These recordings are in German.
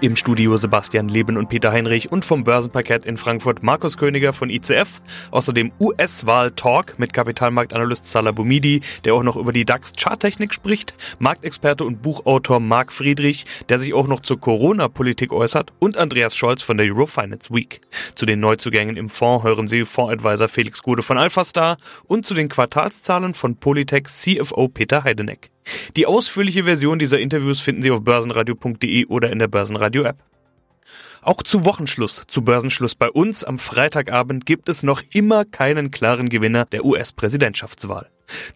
Im Studio Sebastian Leben und Peter Heinrich und vom Börsenparkett in Frankfurt Markus Königer von ICF. Außerdem US-Wahl-Talk mit Kapitalmarktanalyst Salah Boumidi, der auch noch über die DAX-Charttechnik spricht, Marktexperte und Buchautor Marc Friedrich, der sich auch noch zur Corona-Politik äußert und Andreas Scholz von der Eurofinance Week. Zu den Neuzugängen im Fonds hören Sie Fondsadvisor Felix Gude von Alphastar und zu den Quartalszahlen von Polytech CFO Peter Heideneck. Die ausführliche Version dieser Interviews finden Sie auf börsenradio.de oder in der radio-app. Auch zu Wochenschluss, zu Börsenschluss bei uns am Freitagabend gibt es noch immer keinen klaren Gewinner der US-Präsidentschaftswahl.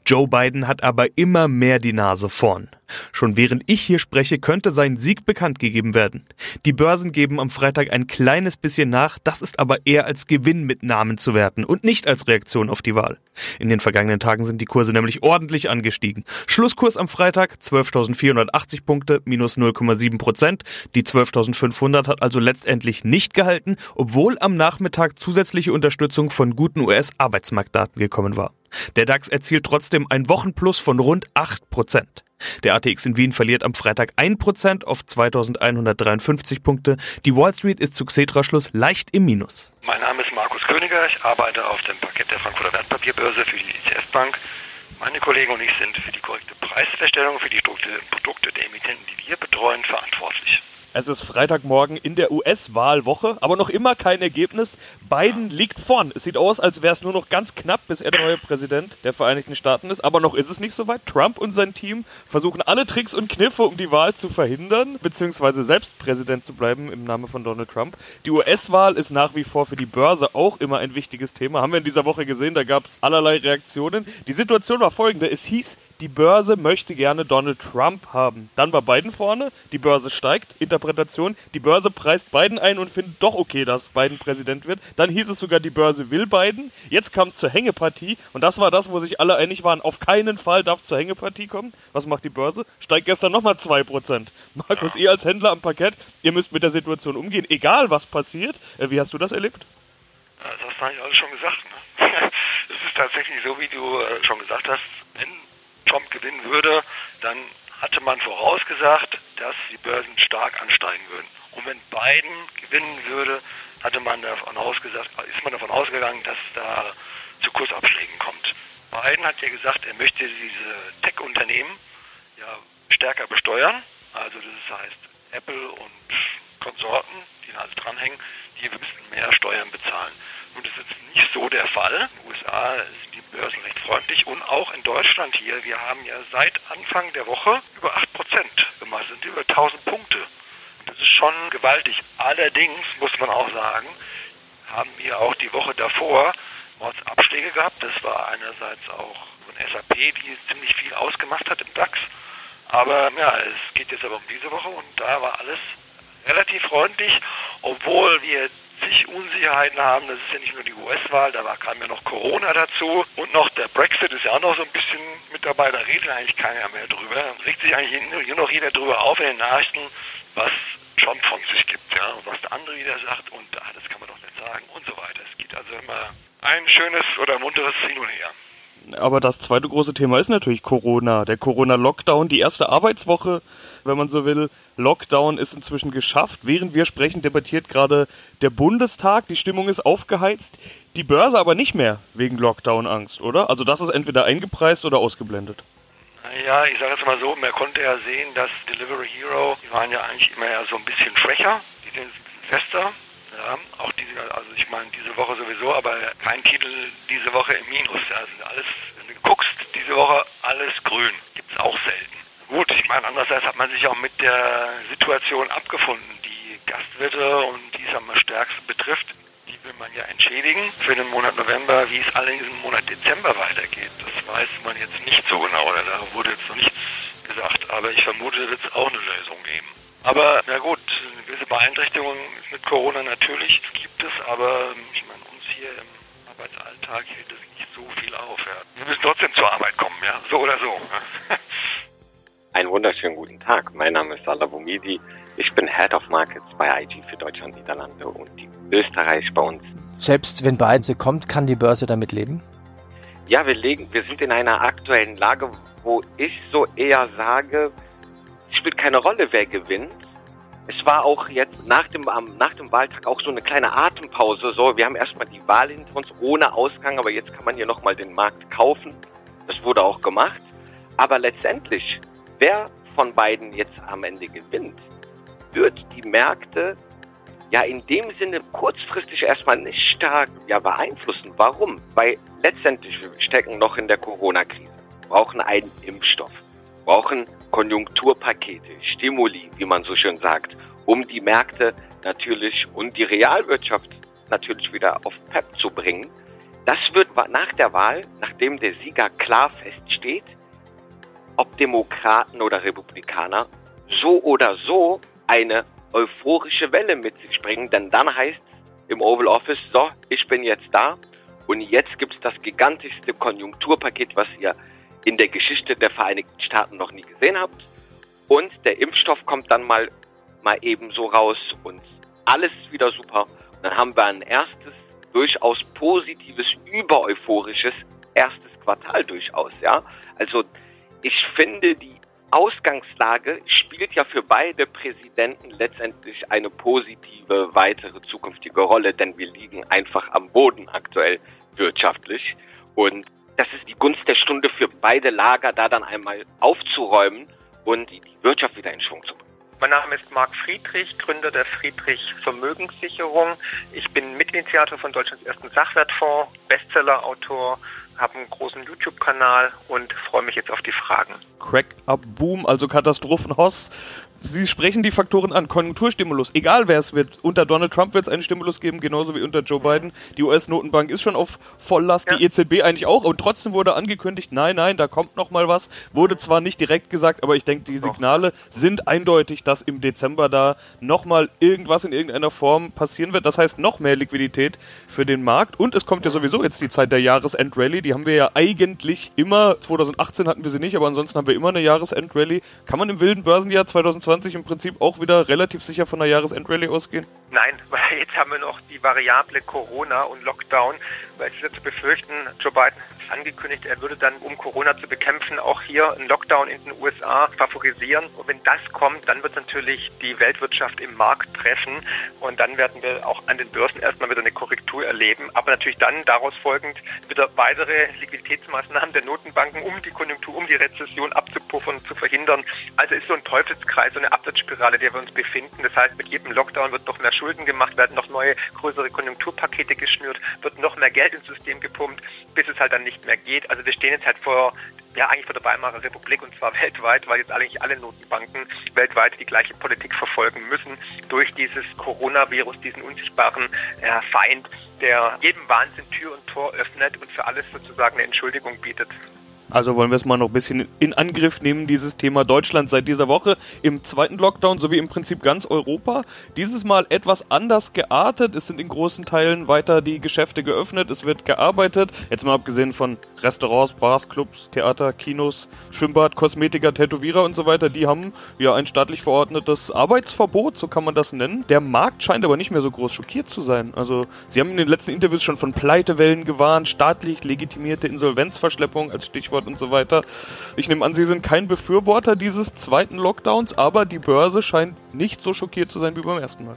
Joe Biden hat aber immer mehr die Nase vorn. Schon während ich hier spreche, könnte sein Sieg bekannt gegeben werden. Die Börsen geben am Freitag ein kleines bisschen nach, das ist aber eher als Gewinn mit Namen zu werten und nicht als Reaktion auf die Wahl. In den vergangenen Tagen sind die Kurse nämlich ordentlich angestiegen. Schlusskurs am Freitag 12.480 Punkte, minus 0,7 Prozent. Die 12.500 hat also letztendlich nicht gehalten, obwohl am Nachmittag zusätzliche Unterstützung von guten US-Arbeitsmarktdaten gekommen war. Der DAX erzielt trotzdem ein Wochenplus von rund 8%. Der ATX in Wien verliert am Freitag 1% auf 2153 Punkte. Die Wall Street ist zu Xetra-Schluss leicht im Minus. Mein Name ist Markus Königer. Ich arbeite auf dem Parkett der Frankfurter Wertpapierbörse für die ICF Bank. Meine Kollegen und ich sind für die korrekte Preisfeststellung für die Produkte der Emittenten, die wir betreuen, verantwortlich. Es ist Freitagmorgen in der US-Wahlwoche, aber noch immer kein Ergebnis. Biden liegt vorn. Es sieht aus, als wäre es nur noch ganz knapp, bis er der neue Präsident der Vereinigten Staaten ist. Aber noch ist es nicht so weit. Trump und sein Team versuchen alle Tricks und Kniffe, um die Wahl zu verhindern, beziehungsweise selbst Präsident zu bleiben im Namen von Donald Trump. Die US-Wahl ist nach wie vor für die Börse auch immer ein wichtiges Thema. Haben wir in dieser Woche gesehen, da gab es allerlei Reaktionen. Die Situation war folgende. Es hieß, die Börse möchte gerne Donald Trump haben. Dann war Biden vorne, die Börse steigt, Interpretation, die Börse preist Biden ein und findet doch okay, dass Biden Präsident wird. Dann hieß es sogar, die Börse will Biden. Jetzt kam es zur Hängepartie und das war das, wo sich alle einig waren, auf keinen Fall darf zur Hängepartie kommen. Was macht die Börse? Steigt gestern nochmal 2%. Markus, ihr als Händler am Parkett, ihr müsst mit der Situation umgehen, egal was passiert. Äh, wie hast du das erlebt? Das hast du eigentlich alles schon gesagt. Ne? Es ist tatsächlich so, wie du äh, schon gesagt hast, Trump gewinnen würde, dann hatte man vorausgesagt, dass die Börsen stark ansteigen würden. Und wenn Biden gewinnen würde, hatte man davon ausgesagt, ist man davon ausgegangen, dass da zu Kursabschlägen kommt. Biden hat ja gesagt, er möchte diese Tech-Unternehmen ja stärker besteuern. Also das heißt Apple und Konsorten, die da alles dranhängen, die müssten mehr Steuern bezahlen. Und das ist jetzt nicht so der Fall. In den USA sind die Börsen recht freundlich und auch in Deutschland hier. Wir haben ja seit Anfang der Woche über 8 Prozent gemacht. Sind über 1000 Punkte. Das ist schon gewaltig. Allerdings muss man auch sagen, haben wir auch die Woche davor Mordsabschläge gehabt. Das war einerseits auch von SAP, die ziemlich viel ausgemacht hat im DAX. Aber ja, es geht jetzt aber um diese Woche und da war alles relativ freundlich, obwohl wir zig Unsicherheiten haben. Das ist ja nicht nur die US-Wahl, da kam ja noch Corona dazu und noch der Brexit ist ja auch noch so ein bisschen mit dabei. Da redet eigentlich keiner mehr drüber. Da regt sich eigentlich nur noch jeder drüber auf in den Nachrichten, was Trump von sich gibt, ja, und was der andere wieder sagt und ah, das kann man doch nicht sagen und so weiter. Es geht also immer ein schönes oder munteres Hin und Her. Aber das zweite große Thema ist natürlich Corona. Der Corona-Lockdown, die erste Arbeitswoche, wenn man so will. Lockdown ist inzwischen geschafft. Während wir sprechen, debattiert gerade der Bundestag. Die Stimmung ist aufgeheizt. Die Börse aber nicht mehr wegen Lockdown-Angst, oder? Also das ist entweder eingepreist oder ausgeblendet. Ja, ich sage jetzt mal so, man konnte ja sehen, dass Delivery Hero, die waren ja eigentlich immer ja so ein bisschen schwächer, die sind fester. Ja, auch diese, also ich meine diese Woche sowieso, aber kein Titel diese Woche im Minus. Sind alles, wenn du guckst, diese Woche alles grün. Gibt es auch selten. Gut, ich meine, andererseits hat man sich auch mit der Situation abgefunden. Die Gastwirte und die es am stärksten betrifft, die will man ja entschädigen für den Monat November. Wie es allerdings im Monat Dezember weitergeht, das weiß man jetzt nicht so genau. Oder da wurde jetzt noch nichts gesagt. Aber ich vermute, da wird es auch eine Lösung geben. Aber na gut, eine gewisse Beeinträchtigung mit Corona natürlich gibt es, aber ich meine, uns hier im Arbeitsalltag hält es nicht so viel auf. Ja. Wir müssen trotzdem zur Arbeit kommen, ja, so oder so. Einen wunderschönen guten Tag. Mein Name ist Salah Boumidi. Ich bin Head of Markets bei IG für Deutschland, Niederlande und Österreich bei uns. Selbst wenn Biden kommt, kann die Börse damit leben? Ja, wir legen, wir sind in einer aktuellen Lage, wo ich so eher sage, es spielt keine Rolle, wer gewinnt. Es war auch jetzt nach dem, nach dem Wahltag auch so eine kleine Atempause. So, wir haben erstmal die Wahl hinter uns ohne Ausgang, aber jetzt kann man hier nochmal den Markt kaufen. Das wurde auch gemacht. Aber letztendlich, wer von beiden jetzt am Ende gewinnt, wird die Märkte ja in dem Sinne kurzfristig erstmal nicht stark ja, beeinflussen. Warum? Weil letztendlich stecken noch in der Corona-Krise, brauchen einen Impfstoff, brauchen Konjunkturpakete, Stimuli, wie man so schön sagt, um die Märkte natürlich und die Realwirtschaft natürlich wieder auf PEP zu bringen. Das wird nach der Wahl, nachdem der Sieger klar feststeht, ob Demokraten oder Republikaner, so oder so eine euphorische Welle mit sich bringen, denn dann heißt im Oval Office, so, ich bin jetzt da und jetzt gibt es das gigantischste Konjunkturpaket, was ihr in der Geschichte der Vereinigten Staaten noch nie gesehen habt. Und der Impfstoff kommt dann mal, mal eben so raus und alles ist wieder super. Und dann haben wir ein erstes, durchaus positives, übereuphorisches erstes Quartal durchaus, ja. Also ich finde, die Ausgangslage spielt ja für beide Präsidenten letztendlich eine positive weitere zukünftige Rolle, denn wir liegen einfach am Boden aktuell wirtschaftlich. Und das ist die Gunst der Stunde für beide Lager, da dann einmal aufzuräumen und die, Wirtschaft wieder in Schwung zu bringen. Mein Name ist Marc Friedrich, Gründer der Friedrich Vermögenssicherung. Ich bin Mitinitiator von Deutschlands ersten Sachwertfonds, Bestsellerautor habe einen großen YouTube-Kanal und freue mich jetzt auf die Fragen. Crack-Up-Boom, also Katastrophenhoss, Sie sprechen die Faktoren an. Konjunkturstimulus, egal wer es wird. Unter Donald Trump wird es einen Stimulus geben, genauso wie unter Joe Biden. Die US-Notenbank ist schon auf Volllast, ja. die EZB eigentlich auch. Und trotzdem wurde angekündigt, nein, nein, da kommt noch mal was. Wurde zwar nicht direkt gesagt, aber ich denke, die Signale sind eindeutig, dass im Dezember da noch mal irgendwas in irgendeiner Form passieren wird. Das heißt, noch mehr Liquidität für den Markt. Und es kommt ja sowieso jetzt die Zeit der Jahresendrallye. Die haben wir ja eigentlich immer. 2018 hatten wir sie nicht, aber ansonsten haben wir immer eine Jahresendrallye. Kann man im wilden Börsenjahr 2020 2020 im Prinzip auch wieder relativ sicher von der Jahresendrallye ausgehen? Nein, weil jetzt haben wir noch die Variable Corona und Lockdown, es ist ja zu befürchten, Joe Biden angekündigt, er würde dann, um Corona zu bekämpfen, auch hier einen Lockdown in den USA favorisieren. Und wenn das kommt, dann wird natürlich die Weltwirtschaft im Markt treffen und dann werden wir auch an den Börsen erstmal wieder eine Korrektur erleben. Aber natürlich dann daraus folgend wieder weitere Liquiditätsmaßnahmen der Notenbanken, um die Konjunktur, um die Rezession abzupuffern, zu verhindern. Also ist so ein Teufelskreis, so eine Abwärtsspirale, in der wir uns befinden. Das heißt, mit jedem Lockdown wird noch mehr Schulden gemacht, werden noch neue, größere Konjunkturpakete geschnürt, wird noch mehr Geld ins System gepumpt, bis es halt dann nicht mehr geht. Also wir stehen jetzt halt vor ja eigentlich vor der Weimarer Republik und zwar weltweit, weil jetzt eigentlich alle Notenbanken weltweit die gleiche Politik verfolgen müssen durch dieses Coronavirus, diesen unsichtbaren äh, Feind, der jedem Wahnsinn Tür und Tor öffnet und für alles sozusagen eine Entschuldigung bietet. Also wollen wir es mal noch ein bisschen in Angriff nehmen, dieses Thema Deutschland seit dieser Woche im zweiten Lockdown, sowie im Prinzip ganz Europa. Dieses Mal etwas anders geartet. Es sind in großen Teilen weiter die Geschäfte geöffnet, es wird gearbeitet. Jetzt mal abgesehen von Restaurants, Bars, Clubs, Theater, Kinos, Schwimmbad, Kosmetiker, Tätowierer und so weiter. Die haben ja ein staatlich verordnetes Arbeitsverbot, so kann man das nennen. Der Markt scheint aber nicht mehr so groß schockiert zu sein. Also sie haben in den letzten Interviews schon von Pleitewellen gewarnt, staatlich legitimierte Insolvenzverschleppung als Stichwort Stichwort und so weiter. Ich nehme an, Sie sind kein Befürworter dieses zweiten Lockdowns, aber die Börse scheint nicht so schockiert zu sein wie beim ersten Mal.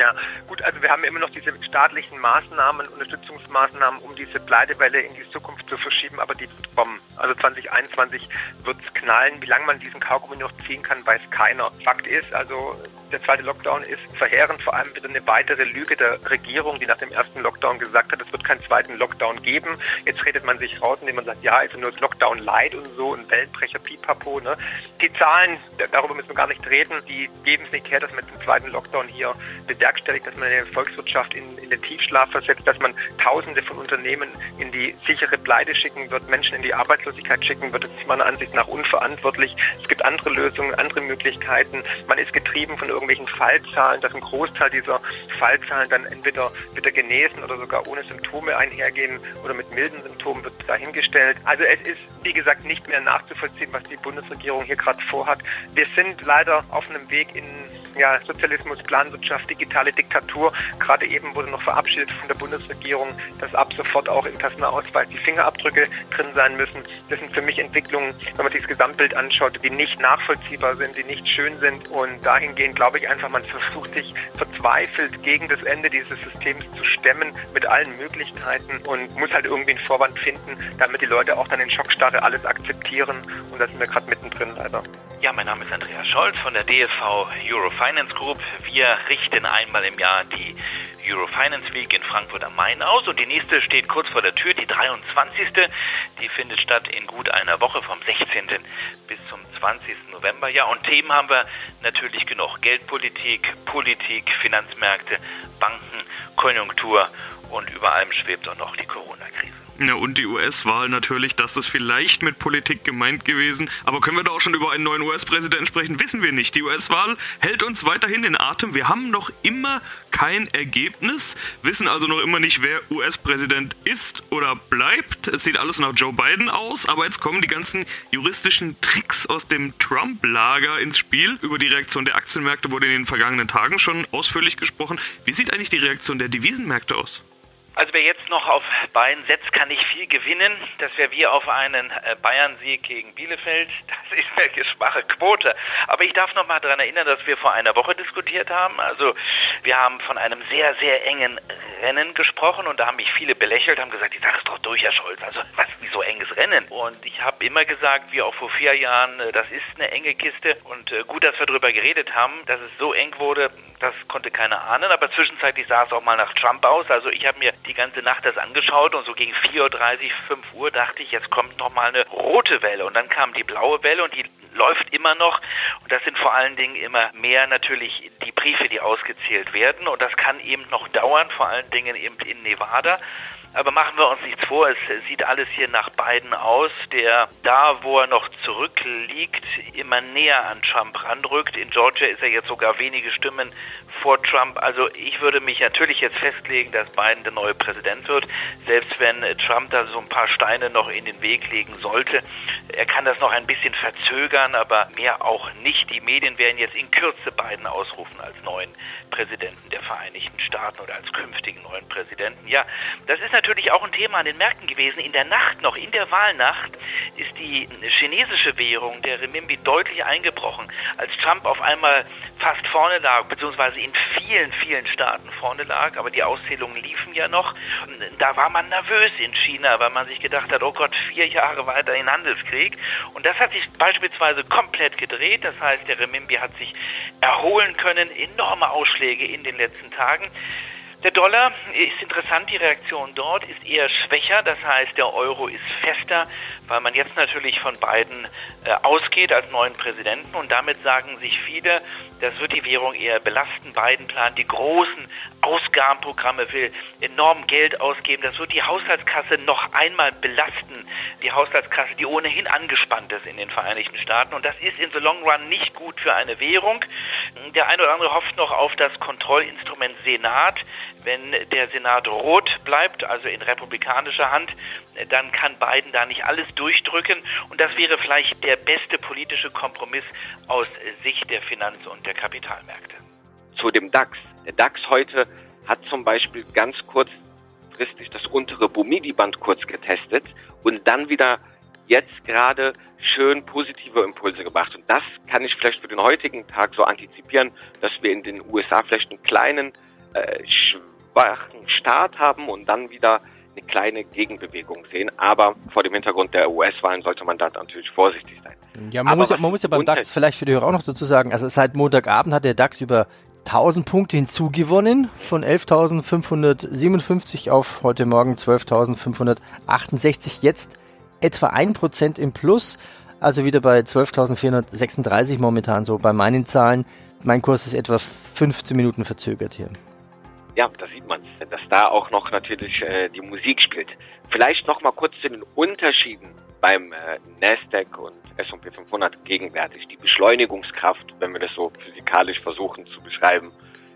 Ja, gut, also wir haben immer noch diese staatlichen Maßnahmen, Unterstützungsmaßnahmen, um diese Pleitewelle in die Zukunft zu verschieben, aber die wird kommen. Also 2021 wird es knallen. Wie lange man diesen Kaugummi noch ziehen kann, weiß keiner. Fakt ist, also der zweite Lockdown ist verheerend, vor allem wieder eine weitere Lüge der Regierung, die nach dem ersten Lockdown gesagt hat, es wird keinen zweiten Lockdown geben. Jetzt redet man sich raus, indem man sagt, ja, ist nur das Lockdown light und so, ein Weltbrecher, pipapo. Ne? Die Zahlen, darüber müssen wir gar nicht reden, die geben es nicht her, dass man den zweiten Lockdown hier bewerkstelligt, dass man eine Volkswirtschaft in, in den Tiefschlaf versetzt, dass man Tausende von Unternehmen in die sichere Pleite schicken wird, Menschen in die Arbeitslosigkeit schicken wird. Das ist meiner Ansicht nach unverantwortlich. Es gibt andere Lösungen, andere Möglichkeiten. Man ist getrieben von irgendwelchen Fallzahlen, dass ein Großteil dieser Fallzahlen dann entweder wieder genesen oder sogar ohne Symptome einhergehen oder mit milden Symptomen wird dahingestellt. Also es ist, wie gesagt, nicht mehr nachzuvollziehen, was die Bundesregierung hier gerade vorhat. Wir sind leider auf einem Weg in ja, Sozialismus, Planwirtschaft, digitale Diktatur. Gerade eben wurde noch verabschiedet von der Bundesregierung, dass ab sofort auch im Personalausweis die Fingerabdrücke drin sein müssen. Das sind für mich Entwicklungen, wenn man sich das Gesamtbild anschaut, die nicht nachvollziehbar sind, die nicht schön sind. Und dahingehend glaube ich einfach, man versucht sich verzweifelt gegen das Ende dieses Systems zu stemmen mit allen Möglichkeiten und muss halt irgendwie einen Vorwand finden, damit die Leute auch dann in Schockstarre alles akzeptieren. Und da sind wir gerade mittendrin leider. Ja, mein Name ist Andreas Scholz von der DFV Eurofinance Group. Wir richten einmal im Jahr die Eurofinance Week in Frankfurt am Main aus und die nächste steht kurz vor der Tür, die 23. Die findet statt in gut einer Woche vom 16. bis zum 20. November. Ja, und Themen haben wir natürlich genug. Geldpolitik, Politik, Finanzmärkte, Banken, Konjunktur und über allem schwebt auch noch die Corona-Krise. Ja, und die US-Wahl natürlich, das ist vielleicht mit Politik gemeint gewesen. Aber können wir da auch schon über einen neuen US-Präsidenten sprechen? Wissen wir nicht. Die US-Wahl hält uns weiterhin in Atem. Wir haben noch immer kein Ergebnis, wissen also noch immer nicht, wer US-Präsident ist oder bleibt. Es sieht alles nach Joe Biden aus, aber jetzt kommen die ganzen juristischen Tricks aus dem Trump-Lager ins Spiel. Über die Reaktion der Aktienmärkte wurde in den vergangenen Tagen schon ausführlich gesprochen. Wie sieht eigentlich die Reaktion der Devisenmärkte aus? Also wer jetzt noch auf Bayern setzt, kann nicht viel gewinnen. Das wäre wie auf einen äh, Bayern-Sieg gegen Bielefeld. Das ist eine schwache Quote. Aber ich darf noch mal daran erinnern, dass wir vor einer Woche diskutiert haben. Also wir haben von einem sehr, sehr engen Rennen gesprochen und da haben mich viele belächelt, haben gesagt, die Sache ist doch durch, Herr Scholz. Also was, wieso enges Rennen? Und ich habe immer gesagt, wie auch vor vier Jahren, äh, das ist eine enge Kiste. Und äh, gut, dass wir darüber geredet haben, dass es so eng wurde, das konnte keiner ahnen. Aber zwischenzeitlich sah es auch mal nach Trump aus. Also ich habe mir die ganze Nacht das angeschaut und so gegen 4.30 Uhr, 5 Uhr dachte ich, jetzt kommt noch mal eine rote Welle. Und dann kam die blaue Welle und die läuft immer noch. Und das sind vor allen Dingen immer mehr natürlich die Briefe, die ausgezählt werden. Und das kann eben noch dauern, vor allen Dingen eben in Nevada. Aber machen wir uns nichts vor, es sieht alles hier nach Biden aus, der da, wo er noch zurückliegt, immer näher an Trump ranrückt. In Georgia ist er jetzt sogar wenige Stimmen vor Trump. Also ich würde mich natürlich jetzt festlegen, dass Biden der neue Präsident wird, selbst wenn Trump da so ein paar Steine noch in den Weg legen sollte. Er kann das noch ein bisschen verzögern, aber mehr auch nicht. Die Medien werden jetzt in Kürze Biden ausrufen als neuen Präsidenten der Vereinigten Staaten oder als künftigen neuen Präsidenten. Ja, das ist natürlich auch ein Thema an den Märkten gewesen. In der Nacht noch, in der Wahlnacht, ist die chinesische Währung, der Renminbi, deutlich eingebrochen. Als Trump auf einmal fast vorne lag, beziehungsweise in vielen, vielen Staaten vorne lag, aber die Auszählungen liefen ja noch. Da war man nervös in China, weil man sich gedacht hat, oh Gott, vier Jahre weiter in Handelskrieg. Und das hat sich beispielsweise komplett gedreht. Das heißt, der Renminbi hat sich erholen können, enorme Ausschläge in den letzten Tagen. Der Dollar ist interessant, die Reaktion dort ist eher schwächer, das heißt der Euro ist fester, weil man jetzt natürlich von Biden äh, ausgeht als neuen Präsidenten und damit sagen sich viele, das wird die Währung eher belasten. Biden plant die großen Ausgabenprogramme, will enorm Geld ausgeben. Das wird die Haushaltskasse noch einmal belasten. Die Haushaltskasse, die ohnehin angespannt ist in den Vereinigten Staaten. Und das ist in the long run nicht gut für eine Währung. Der eine oder andere hofft noch auf das Kontrollinstrument Senat. Wenn der Senat rot bleibt, also in republikanischer Hand, dann kann Biden da nicht alles durchdrücken. Und das wäre vielleicht der beste politische Kompromiss aus Sicht der Finanz- und der Kapitalmärkte. Zu dem DAX. Der DAX heute hat zum Beispiel ganz kurzfristig das untere Bumidi-Band kurz getestet und dann wieder jetzt gerade schön positive Impulse gebracht. Und das kann ich vielleicht für den heutigen Tag so antizipieren, dass wir in den USA vielleicht einen kleinen äh, schwachen Start haben und dann wieder eine kleine Gegenbewegung sehen. Aber vor dem Hintergrund der US-Wahlen sollte man da natürlich vorsichtig sein. Ja, man, muss ja, man muss ja beim DAX vielleicht für die Hörer auch noch dazu sagen, also seit Montagabend hat der DAX über 1000 Punkte hinzugewonnen, von 11.557 auf heute Morgen 12.568, jetzt etwa 1% im Plus, also wieder bei 12.436 momentan so bei meinen Zahlen. Mein Kurs ist etwa 15 Minuten verzögert hier. Ja, da sieht man dass da auch noch natürlich äh, die Musik spielt. Vielleicht noch mal kurz zu den Unterschieden beim äh, Nasdaq und S&P 500 gegenwärtig. Die Beschleunigungskraft, wenn wir das so physikalisch versuchen zu beschreiben,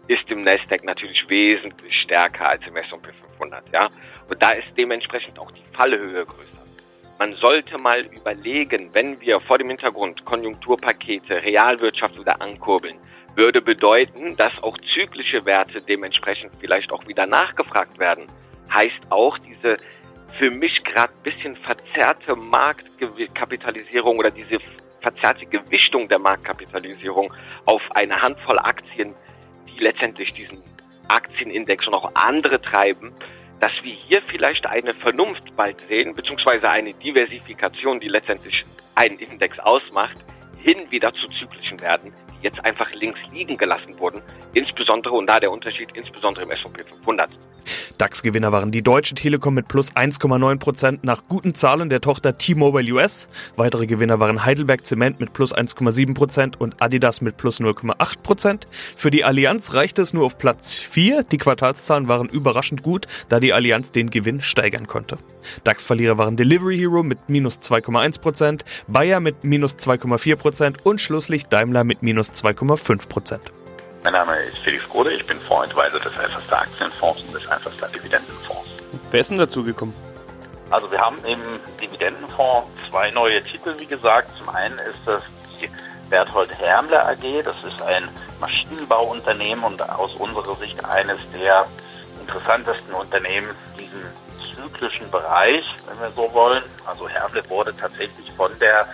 ist im Nasdaq natürlich wesentlich stärker als im S&P 500, ja. Und da ist dementsprechend auch die Fallhöhe größer. Man sollte mal überlegen, wenn wir vor dem Hintergrund Konjunkturpakete, Realwirtschaft wieder ankurbeln, würde bedeuten, dass auch zyklische Werte dementsprechend vielleicht auch wieder nachgefragt werden. Heißt auch, diese für mich gerade bisschen verzerrte Marktkapitalisierung oder diese verzerrte Gewichtung der Marktkapitalisierung auf eine Handvoll Aktien, die letztendlich diesen Aktienindex und auch andere treiben, dass wir hier vielleicht eine Vernunft bald sehen, beziehungsweise eine Diversifikation, die letztendlich einen Index ausmacht, hin wieder zu zyklischen Werten, die jetzt einfach links liegen gelassen wurden, insbesondere und da der Unterschied insbesondere im S&P 500. DAX-Gewinner waren die Deutsche Telekom mit plus 1,9 Prozent nach guten Zahlen der Tochter T-Mobile US. Weitere Gewinner waren Heidelberg Zement mit plus 1,7 Prozent und Adidas mit plus 0,8 Prozent. Für die Allianz reichte es nur auf Platz 4. Die Quartalszahlen waren überraschend gut, da die Allianz den Gewinn steigern konnte. DAX-Verlierer waren Delivery Hero mit minus 2,1 Prozent, Bayer mit minus 2,4 Prozent und schlusslich Daimler mit minus 2,5 Prozent. Mein Name ist Felix Grode, ich bin Voradvisor des Alphastar Aktienfonds und des Alphastar Dividendenfonds. Wer ist denn dazu gekommen? Also wir haben im Dividendenfonds zwei neue Titel, wie gesagt. Zum einen ist das die Berthold Hermler AG, das ist ein Maschinenbauunternehmen und aus unserer Sicht eines der interessantesten Unternehmen diesen zyklischen Bereich, wenn wir so wollen. Also Hermle wurde tatsächlich von der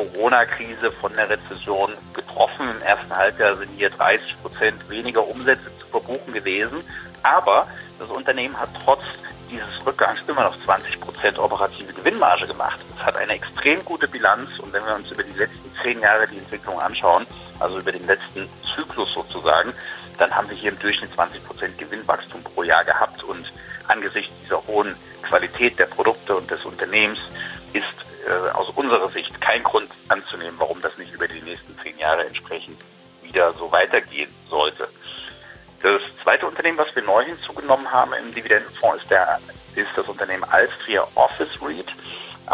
Corona-Krise, von der Rezession getroffen. Im ersten Halbjahr sind hier 30 Prozent weniger Umsätze zu verbuchen gewesen. Aber das Unternehmen hat trotz dieses Rückgangs immer noch 20 Prozent operative Gewinnmarge gemacht. Es hat eine extrem gute Bilanz und wenn wir uns über die letzten zehn Jahre die Entwicklung anschauen, also über den letzten Zyklus sozusagen, dann haben wir hier im Durchschnitt 20 Prozent Gewinnwachstum pro Jahr gehabt und angesichts dieser hohen Qualität der Produkte und des Unternehmens ist äh, aus unserer Sicht kein Grund anzunehmen, warum das nicht über die nächsten zehn Jahre entsprechend wieder so weitergehen sollte. Das zweite Unternehmen, was wir neu hinzugenommen haben im Dividendenfonds, ist, der, ist das Unternehmen Alstria Office REIT,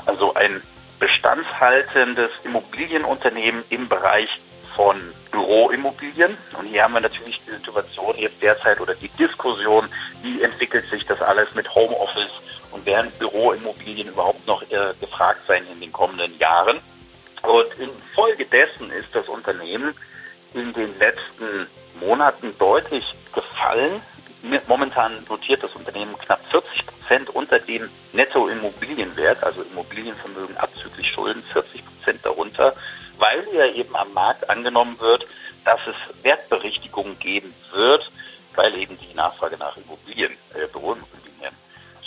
also ein bestandshaltendes Immobilienunternehmen im Bereich von Büroimmobilien. Und hier haben wir natürlich die Situation jetzt derzeit oder die Diskussion, wie entwickelt sich das alles mit Homeoffice und werden Büroimmobilien überhaupt noch äh, gefragt sein in den kommenden Jahren. Und infolgedessen ist das Unternehmen in den letzten Monaten deutlich gefallen. Momentan notiert das Unternehmen knapp 40 Prozent unter dem Nettoimmobilienwert, also Immobilienvermögen abzüglich Schulden 40 Prozent darunter, weil ja eben am Markt angenommen wird, dass es Wertberichtigungen geben wird, weil eben die Nachfrage nach Immobilien, äh,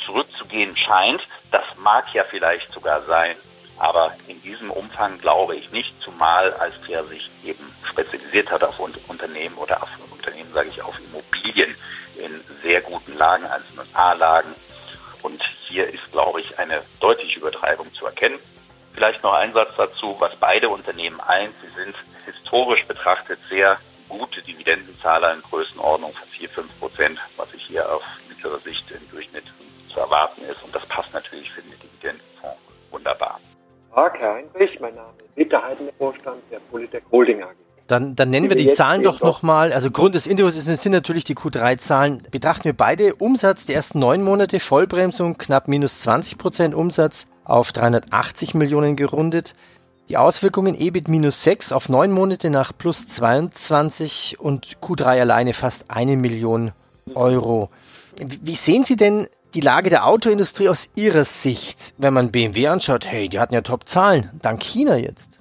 zurückzugehen scheint. Das mag ja vielleicht sogar sein, aber in diesem Umfang glaube ich nicht, zumal Alstria sich eben spezialisiert hat auf Unternehmen oder auf Unternehmen, sage ich, auf Immobilien in sehr guten Lagen, also A-Lagen. Und hier ist, glaube ich, eine deutliche Übertreibung zu erkennen. Vielleicht noch ein Satz dazu, was beide Unternehmen eint. Sie sind historisch betrachtet sehr gute Dividendenzahler in Größenordnung von 4, 5 Prozent, was ich hier auf mittlere Sicht im Durchschnitt zu erwarten ist. Und das passt natürlich für den Dividendenfonds wunderbar. Tag, Herr Heinrich, mein Name ist Peter Heiden, Vorstand der Polytech Holding AG. Dann, dann nennen wir die Zahlen doch nochmal. Also Grund des Interviews sind, sind natürlich die Q3-Zahlen. Betrachten wir beide Umsatz die ersten neun Monate, Vollbremsung, knapp minus 20 Prozent Umsatz auf 380 Millionen gerundet. Die Auswirkungen EBIT minus 6 auf neun Monate nach plus 22 und Q3 alleine fast eine Million Euro. Wie sehen Sie denn die Lage der Autoindustrie aus Ihrer Sicht, wenn man BMW anschaut, hey, die hatten ja Top-Zahlen, dank China jetzt.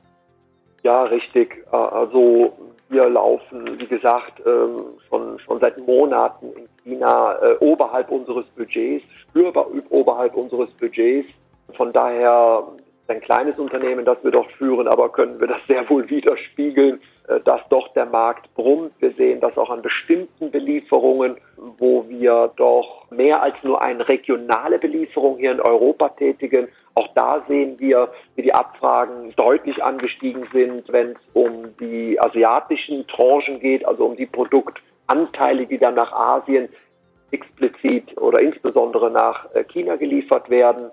Ja, richtig. Also wir laufen, wie gesagt, ähm, schon, schon seit Monaten in China äh, oberhalb unseres Budgets, spürbar oberhalb unseres Budgets. Von daher ein kleines Unternehmen, das wir dort führen, aber können wir das sehr wohl widerspiegeln, dass doch der Markt brummt. Wir sehen das auch an bestimmten Belieferungen, wo wir doch mehr als nur eine regionale Belieferung hier in Europa tätigen. Auch da sehen wir, wie die Abfragen deutlich angestiegen sind, wenn es um die asiatischen Tranchen geht, also um die Produktanteile, die dann nach Asien explizit oder insbesondere nach äh, China geliefert werden.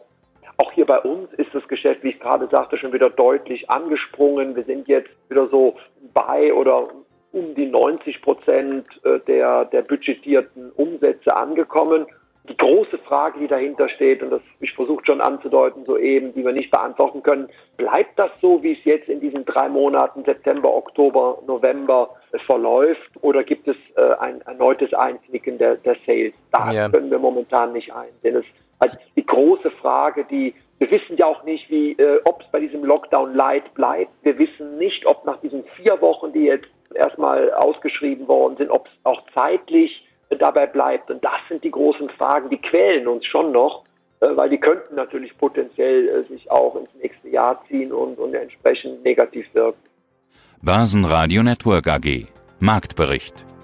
Auch hier bei uns ist das Geschäft, wie ich gerade sagte, schon wieder deutlich angesprungen. Wir sind jetzt wieder so bei oder um die 90 Prozent äh, der, der budgetierten Umsätze angekommen. Die große Frage, die dahinter steht, und das ich versucht schon anzudeuten, soeben, die wir nicht beantworten können, bleibt das so, wie es jetzt in diesen drei Monaten September, Oktober, November verläuft oder gibt es äh, ein erneutes Einknicken der, der Sales? Da ja. können wir momentan nicht einsehen. Es also die große Frage, die wir wissen ja auch nicht, wie, äh, ob es bei diesem Lockdown Light bleibt. Wir wissen nicht, ob nach diesen vier Wochen, die jetzt erstmal ausgeschrieben worden sind, ob es auch zeitlich äh, dabei bleibt. Und das sind die großen Fragen, die quälen uns schon noch, äh, weil die könnten natürlich potenziell äh, sich auch ins nächste Jahr ziehen und, und entsprechend negativ wirken. Börsenradio Network AG Marktbericht